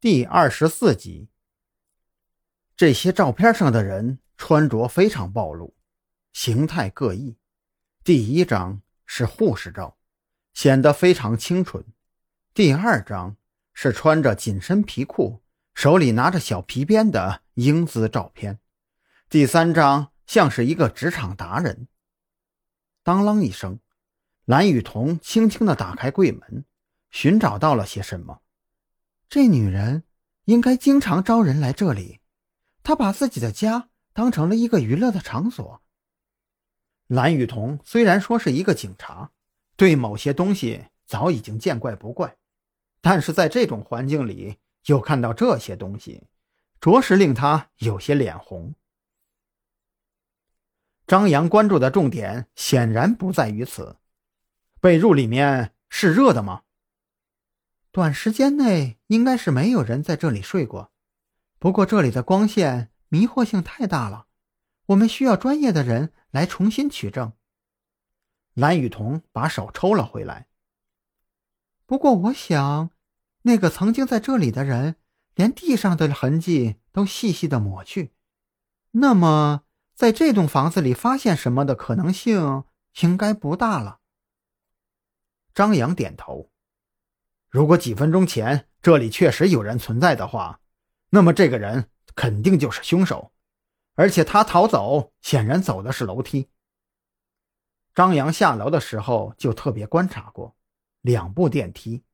第二十四集，这些照片上的人穿着非常暴露，形态各异。第一张是护士照，显得非常清纯；第二张是穿着紧身皮裤、手里拿着小皮鞭的英姿照片；第三张像是一个职场达人。当啷一声，蓝雨桐轻轻地打开柜门，寻找到了些什么。这女人应该经常招人来这里，她把自己的家当成了一个娱乐的场所。蓝雨桐虽然说是一个警察，对某些东西早已经见怪不怪，但是在这种环境里又看到这些东西，着实令他有些脸红。张扬关注的重点显然不在于此，被褥里面是热的吗？短时间内应该是没有人在这里睡过，不过这里的光线迷惑性太大了，我们需要专业的人来重新取证。蓝雨桐把手抽了回来。不过我想，那个曾经在这里的人，连地上的痕迹都细细的抹去，那么在这栋房子里发现什么的可能性应该不大了。张扬点头。如果几分钟前这里确实有人存在的话，那么这个人肯定就是凶手，而且他逃走显然走的是楼梯。张扬下楼的时候就特别观察过，两部电梯，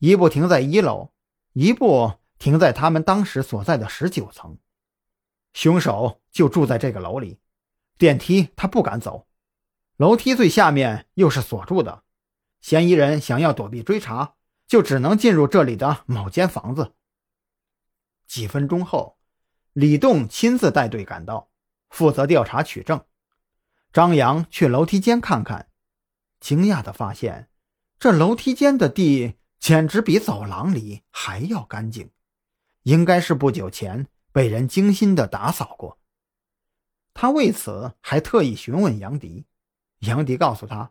一部停在一楼，一部停在他们当时所在的十九层。凶手就住在这个楼里，电梯他不敢走，楼梯最下面又是锁住的，嫌疑人想要躲避追查。就只能进入这里的某间房子。几分钟后，李栋亲自带队赶到，负责调查取证。张扬去楼梯间看看，惊讶地发现，这楼梯间的地简直比走廊里还要干净，应该是不久前被人精心的打扫过。他为此还特意询问杨迪，杨迪告诉他，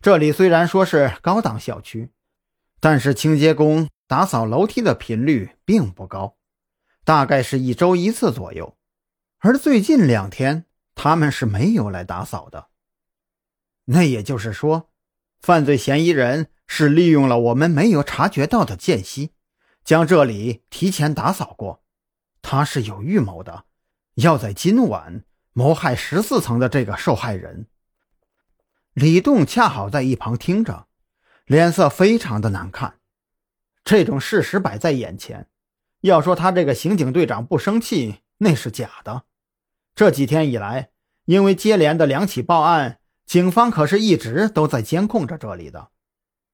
这里虽然说是高档小区。但是清洁工打扫楼梯的频率并不高，大概是一周一次左右。而最近两天，他们是没有来打扫的。那也就是说，犯罪嫌疑人是利用了我们没有察觉到的间隙，将这里提前打扫过。他是有预谋的，要在今晚谋害十四层的这个受害人。李栋恰好在一旁听着。脸色非常的难看，这种事实摆在眼前，要说他这个刑警队长不生气那是假的。这几天以来，因为接连的两起报案，警方可是一直都在监控着这里的，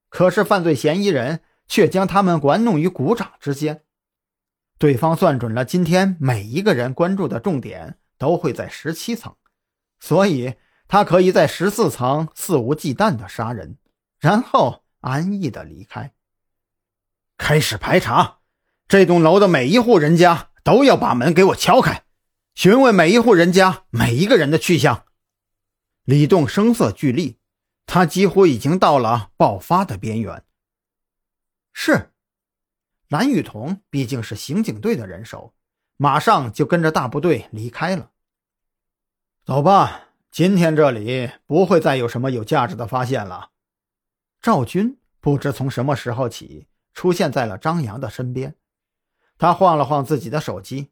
可是犯罪嫌疑人却将他们玩弄于股掌之间。对方算准了今天每一个人关注的重点都会在十七层，所以他可以在十四层肆无忌惮的杀人，然后。安逸的离开。开始排查，这栋楼的每一户人家都要把门给我敲开，询问每一户人家每一个人的去向。李栋声色俱厉，他几乎已经到了爆发的边缘。是，蓝雨桐毕竟是刑警队的人手，马上就跟着大部队离开了。走吧，今天这里不会再有什么有价值的发现了。赵军不知从什么时候起出现在了张扬的身边，他晃了晃自己的手机，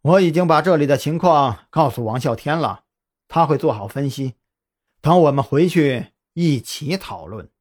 我已经把这里的情况告诉王啸天了，他会做好分析，等我们回去一起讨论。